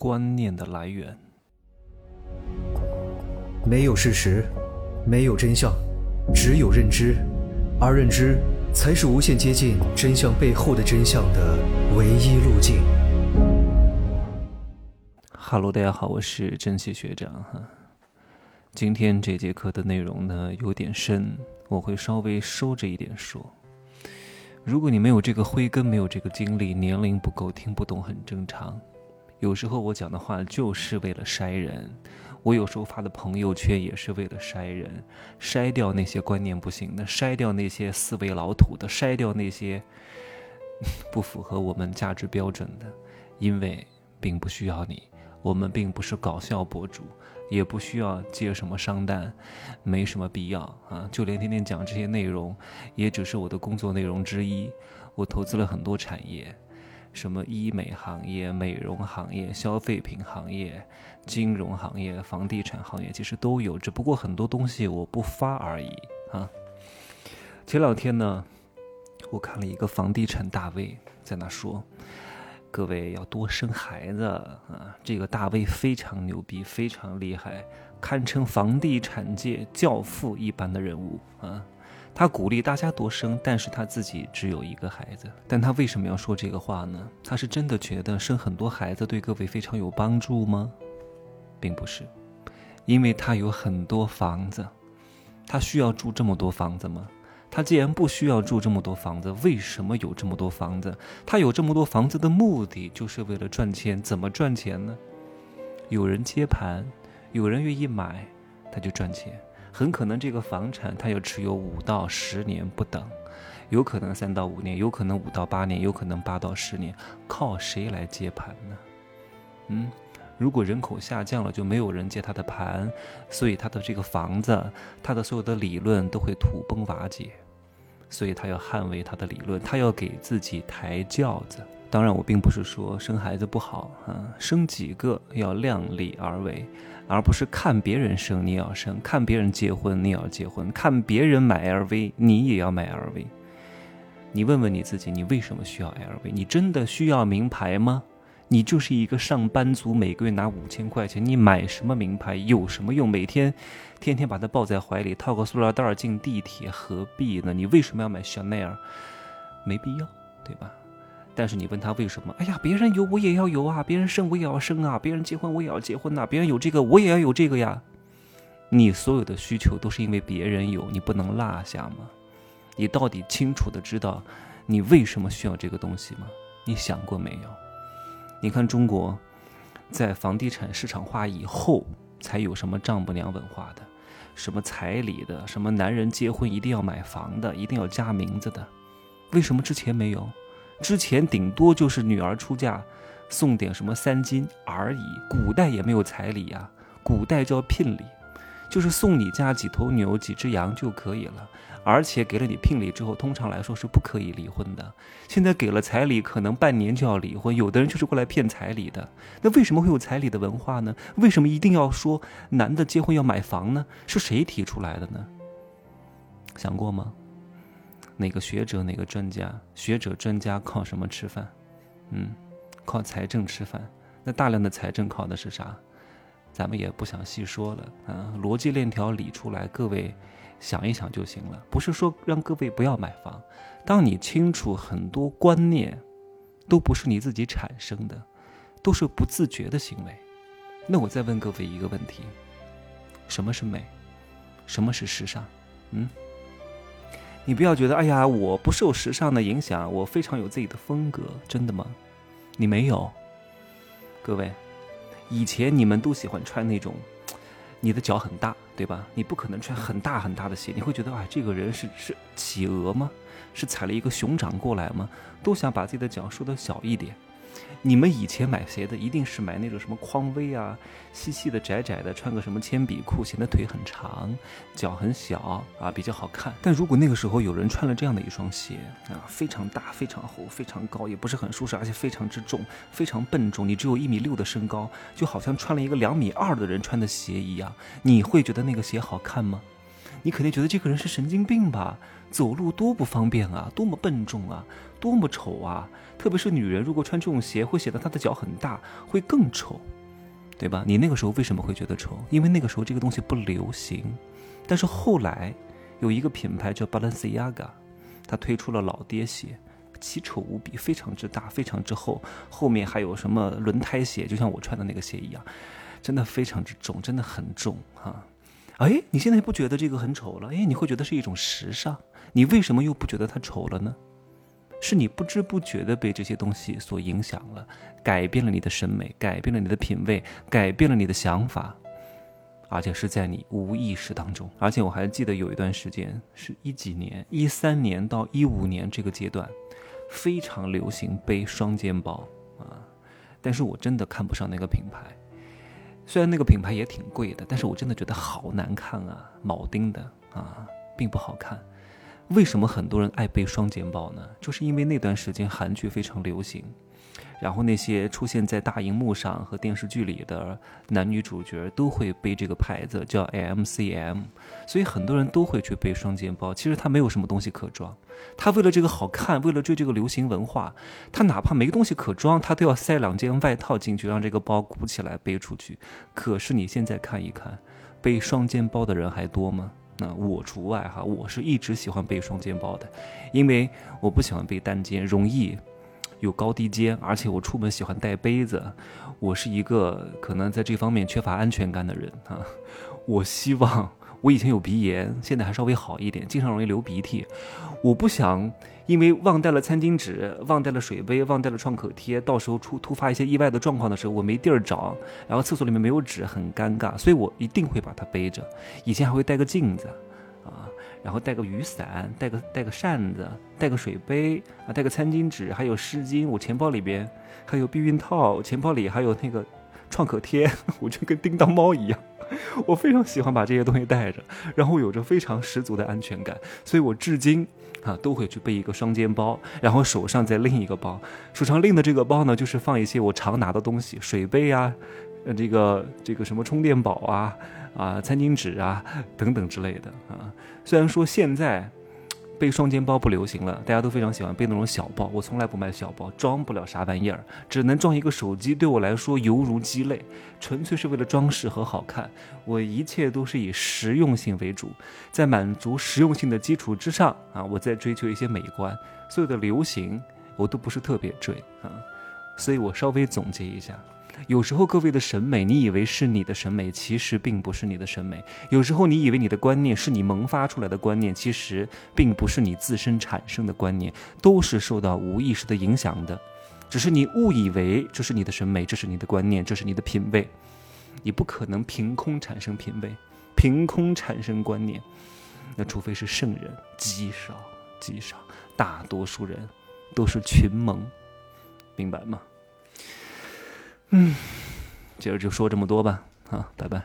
观念的来源。没有事实，没有真相，只有认知，而认知才是无限接近真相背后的真相的唯一路径。哈喽，大家好，我是珍惜学长哈。今天这节课的内容呢有点深，我会稍微收着一点说。如果你没有这个慧根，没有这个经历，年龄不够，听不懂很正常。有时候我讲的话就是为了筛人，我有时候发的朋友圈也是为了筛人，筛掉那些观念不行的，筛掉那些思维老土的，筛掉那些不符合我们价值标准的，因为并不需要你。我们并不是搞笑博主，也不需要接什么商单，没什么必要啊！就连天天讲这些内容，也只是我的工作内容之一。我投资了很多产业，什么医美行业、美容行业、消费品行业、金融行业、房地产行业，其实都有，只不过很多东西我不发而已啊。前两天呢，我看了一个房地产大 V 在那说。各位要多生孩子啊！这个大 V 非常牛逼，非常厉害，堪称房地产界教父一般的人物啊！他鼓励大家多生，但是他自己只有一个孩子。但他为什么要说这个话呢？他是真的觉得生很多孩子对各位非常有帮助吗？并不是，因为他有很多房子，他需要住这么多房子吗？他既然不需要住这么多房子，为什么有这么多房子？他有这么多房子的目的就是为了赚钱。怎么赚钱呢？有人接盘，有人愿意买，他就赚钱。很可能这个房产他要持有五到十年不等，有可能三到五年，有可能五到八年，有可能八到十年。靠谁来接盘呢？嗯，如果人口下降了，就没有人接他的盘，所以他的这个房子，他的所有的理论都会土崩瓦解。所以他要捍卫他的理论，他要给自己抬轿子。当然，我并不是说生孩子不好啊，生几个要量力而为，而不是看别人生你也要生，看别人结婚你也要结婚，看别人买 LV 你也要买 LV。你问问你自己，你为什么需要 LV？你真的需要名牌吗？你就是一个上班族，每个月拿五千块钱，你买什么名牌有什么用？每天，天天把它抱在怀里，套个塑料袋进地铁，何必呢？你为什么要买香奈儿？没必要，对吧？但是你问他为什么？哎呀，别人有我也要有啊，别人生我也要生啊，别人结婚我也要结婚呐，别人有这个我也要有这个呀。你所有的需求都是因为别人有，你不能落下吗？你到底清楚的知道你为什么需要这个东西吗？你想过没有？你看中国，在房地产市场化以后，才有什么丈母娘文化的，什么彩礼的，什么男人结婚一定要买房的，一定要加名字的，为什么之前没有？之前顶多就是女儿出嫁，送点什么三金而已。古代也没有彩礼呀，古代叫聘礼，就是送你家几头牛、几只羊就可以了。而且给了你聘礼之后，通常来说是不可以离婚的。现在给了彩礼，可能半年就要离婚。有的人就是过来骗彩礼的。那为什么会有彩礼的文化呢？为什么一定要说男的结婚要买房呢？是谁提出来的呢？想过吗？哪个学者？哪个专家？学者专家靠什么吃饭？嗯，靠财政吃饭。那大量的财政靠的是啥？咱们也不想细说了啊。逻辑链条理出来，各位。想一想就行了，不是说让各位不要买房。当你清楚很多观念都不是你自己产生的，都是不自觉的行为，那我再问各位一个问题：什么是美？什么是时尚？嗯？你不要觉得，哎呀，我不受时尚的影响，我非常有自己的风格，真的吗？你没有。各位，以前你们都喜欢穿那种。你的脚很大，对吧？你不可能穿很大很大的鞋，你会觉得啊，这个人是是企鹅吗？是踩了一个熊掌过来吗？都想把自己的脚说的小一点。你们以前买鞋的一定是买那种什么匡威啊，细细的窄窄的，穿个什么铅笔裤，显得腿很长，脚很小啊，比较好看。但如果那个时候有人穿了这样的一双鞋啊，非常大、非常厚、非常高，也不是很舒适，而且非常之重、非常笨重，你只有一米六的身高，就好像穿了一个两米二的人穿的鞋一样，你会觉得那个鞋好看吗？你肯定觉得这个人是神经病吧？走路多不方便啊，多么笨重啊！多么丑啊！特别是女人如果穿这种鞋，会显得她的脚很大，会更丑，对吧？你那个时候为什么会觉得丑？因为那个时候这个东西不流行。但是后来有一个品牌叫 Balenciaga，它推出了老爹鞋，奇丑无比，非常之大，非常之厚，后面还有什么轮胎鞋，就像我穿的那个鞋一样，真的非常之重，真的很重哈。哎，你现在不觉得这个很丑了？哎，你会觉得是一种时尚，你为什么又不觉得它丑了呢？是你不知不觉的被这些东西所影响了，改变了你的审美，改变了你的品味，改变了你的想法，而且是在你无意识当中。而且我还记得有一段时间是一几年，一三年到一五年这个阶段，非常流行背双肩包啊，但是我真的看不上那个品牌。虽然那个品牌也挺贵的，但是我真的觉得好难看啊，铆钉的啊，并不好看。为什么很多人爱背双肩包呢？就是因为那段时间韩剧非常流行。然后那些出现在大荧幕上和电视剧里的男女主角都会背这个牌子，叫 MCM，所以很多人都会去背双肩包。其实他没有什么东西可装，他为了这个好看，为了追这个流行文化，他哪怕没东西可装，他都要塞两件外套进去，让这个包鼓起来背出去。可是你现在看一看，背双肩包的人还多吗？那我除外哈，我是一直喜欢背双肩包的，因为我不喜欢背单肩，容易。有高低肩，而且我出门喜欢带杯子。我是一个可能在这方面缺乏安全感的人啊。我希望我以前有鼻炎，现在还稍微好一点，经常容易流鼻涕。我不想因为忘带了餐巾纸、忘带了水杯、忘带了创可贴，到时候出突发一些意外的状况的时候，我没地儿找，然后厕所里面没有纸，很尴尬。所以我一定会把它背着。以前还会带个镜子。然后带个雨伞，带个带个扇子，带个水杯啊，带个餐巾纸，还有湿巾。我钱包里边还有避孕套，钱包里还有那个创可贴，我就跟叮当猫一样。我非常喜欢把这些东西带着，然后有着非常十足的安全感。所以我至今啊都会去背一个双肩包，然后手上再拎一个包。手上拎的这个包呢，就是放一些我常拿的东西，水杯啊，呃，这个这个什么充电宝啊。啊，餐巾纸啊，等等之类的啊。虽然说现在背双肩包不流行了，大家都非常喜欢背那种小包。我从来不买小包，装不了啥玩意儿，只能装一个手机，对我来说犹如鸡肋，纯粹是为了装饰和好看。我一切都是以实用性为主，在满足实用性的基础之上啊，我在追求一些美观。所有的流行我都不是特别追啊，所以我稍微总结一下。有时候各位的审美，你以为是你的审美，其实并不是你的审美。有时候你以为你的观念是你萌发出来的观念，其实并不是你自身产生的观念，都是受到无意识的影响的。只是你误以为这是你的审美，这是你的观念，这是你的品味。你不可能凭空产生品味，凭空产生观念。那除非是圣人，极少极少，大多数人都是群蒙，明白吗？嗯，今儿就说这么多吧，啊，拜拜。